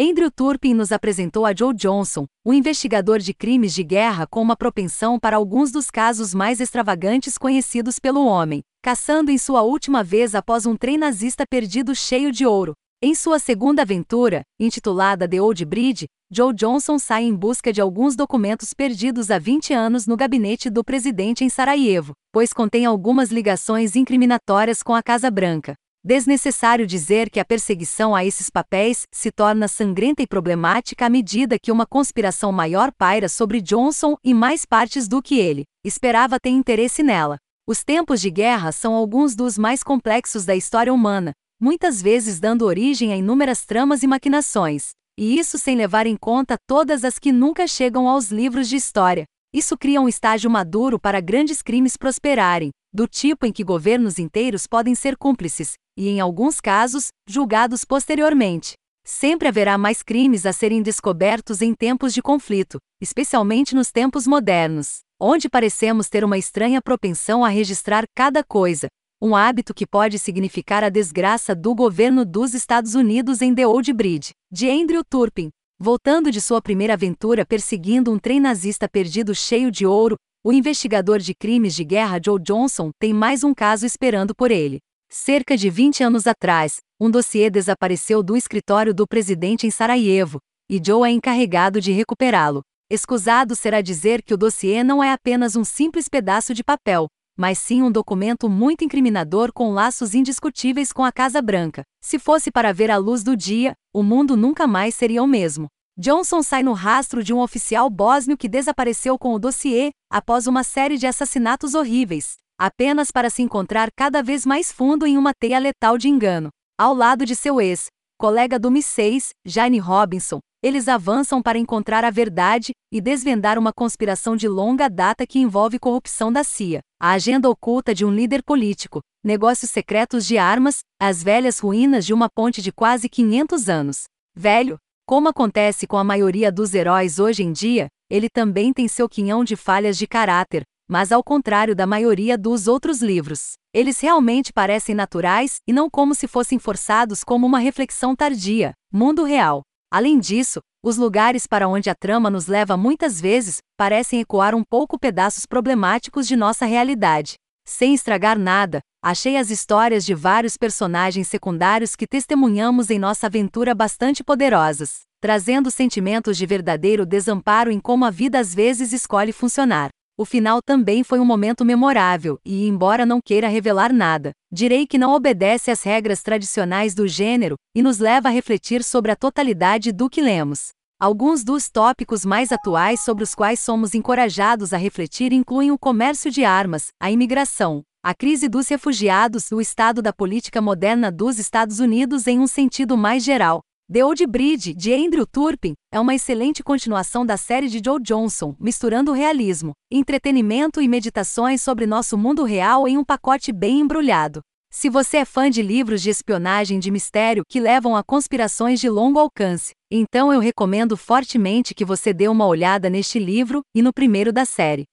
Andrew Turpin nos apresentou a Joe Johnson, um investigador de crimes de guerra com uma propensão para alguns dos casos mais extravagantes conhecidos pelo homem, caçando em sua última vez após um trem nazista perdido cheio de ouro. Em sua segunda aventura, intitulada The Old Bridge, Joe Johnson sai em busca de alguns documentos perdidos há 20 anos no gabinete do presidente em Sarajevo, pois contém algumas ligações incriminatórias com a Casa Branca. Desnecessário dizer que a perseguição a esses papéis se torna sangrenta e problemática à medida que uma conspiração maior paira sobre Johnson e mais partes do que ele esperava ter interesse nela. Os tempos de guerra são alguns dos mais complexos da história humana, muitas vezes dando origem a inúmeras tramas e maquinações, e isso sem levar em conta todas as que nunca chegam aos livros de história. Isso cria um estágio maduro para grandes crimes prosperarem, do tipo em que governos inteiros podem ser cúmplices, e, em alguns casos, julgados posteriormente. Sempre haverá mais crimes a serem descobertos em tempos de conflito, especialmente nos tempos modernos, onde parecemos ter uma estranha propensão a registrar cada coisa, um hábito que pode significar a desgraça do governo dos Estados Unidos em The Old Bridge, de Andrew Turpin. Voltando de sua primeira aventura perseguindo um trem nazista perdido cheio de ouro, o investigador de crimes de guerra Joe Johnson tem mais um caso esperando por ele. Cerca de 20 anos atrás, um dossiê desapareceu do escritório do presidente em Sarajevo, e Joe é encarregado de recuperá-lo. Escusado será dizer que o dossiê não é apenas um simples pedaço de papel, mas sim um documento muito incriminador com laços indiscutíveis com a Casa Branca. Se fosse para ver a luz do dia, o mundo nunca mais seria o mesmo. Johnson sai no rastro de um oficial bósnio que desapareceu com o dossiê após uma série de assassinatos horríveis apenas para se encontrar cada vez mais fundo em uma teia letal de engano. Ao lado de seu ex, colega do Mi-6, Jane Robinson, eles avançam para encontrar a verdade e desvendar uma conspiração de longa data que envolve corrupção da CIA, a agenda oculta de um líder político, negócios secretos de armas, as velhas ruínas de uma ponte de quase 500 anos. Velho, como acontece com a maioria dos heróis hoje em dia, ele também tem seu quinhão de falhas de caráter, mas ao contrário da maioria dos outros livros, eles realmente parecem naturais e não como se fossem forçados como uma reflexão tardia, mundo real. Além disso, os lugares para onde a trama nos leva muitas vezes parecem ecoar um pouco pedaços problemáticos de nossa realidade. Sem estragar nada, achei as histórias de vários personagens secundários que testemunhamos em nossa aventura bastante poderosas, trazendo sentimentos de verdadeiro desamparo em como a vida às vezes escolhe funcionar. O final também foi um momento memorável, e, embora não queira revelar nada, direi que não obedece às regras tradicionais do gênero e nos leva a refletir sobre a totalidade do que lemos. Alguns dos tópicos mais atuais sobre os quais somos encorajados a refletir incluem o comércio de armas, a imigração, a crise dos refugiados, o estado da política moderna dos Estados Unidos em um sentido mais geral, The Old Bridge, de Andrew Turpin, é uma excelente continuação da série de Joe Johnson, misturando realismo, entretenimento e meditações sobre nosso mundo real em um pacote bem embrulhado. Se você é fã de livros de espionagem de mistério que levam a conspirações de longo alcance, então eu recomendo fortemente que você dê uma olhada neste livro e no primeiro da série.